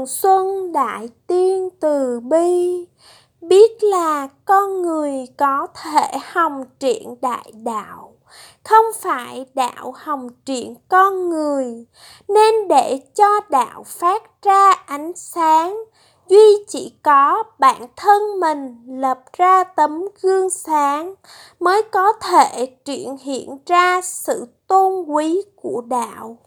mừng xuân đại tiên từ bi. Biết là con người có thể hồng triện đại đạo, không phải đạo hồng triện con người, nên để cho đạo phát ra ánh sáng, duy chỉ có bản thân mình lập ra tấm gương sáng mới có thể triển hiện ra sự tôn quý của đạo.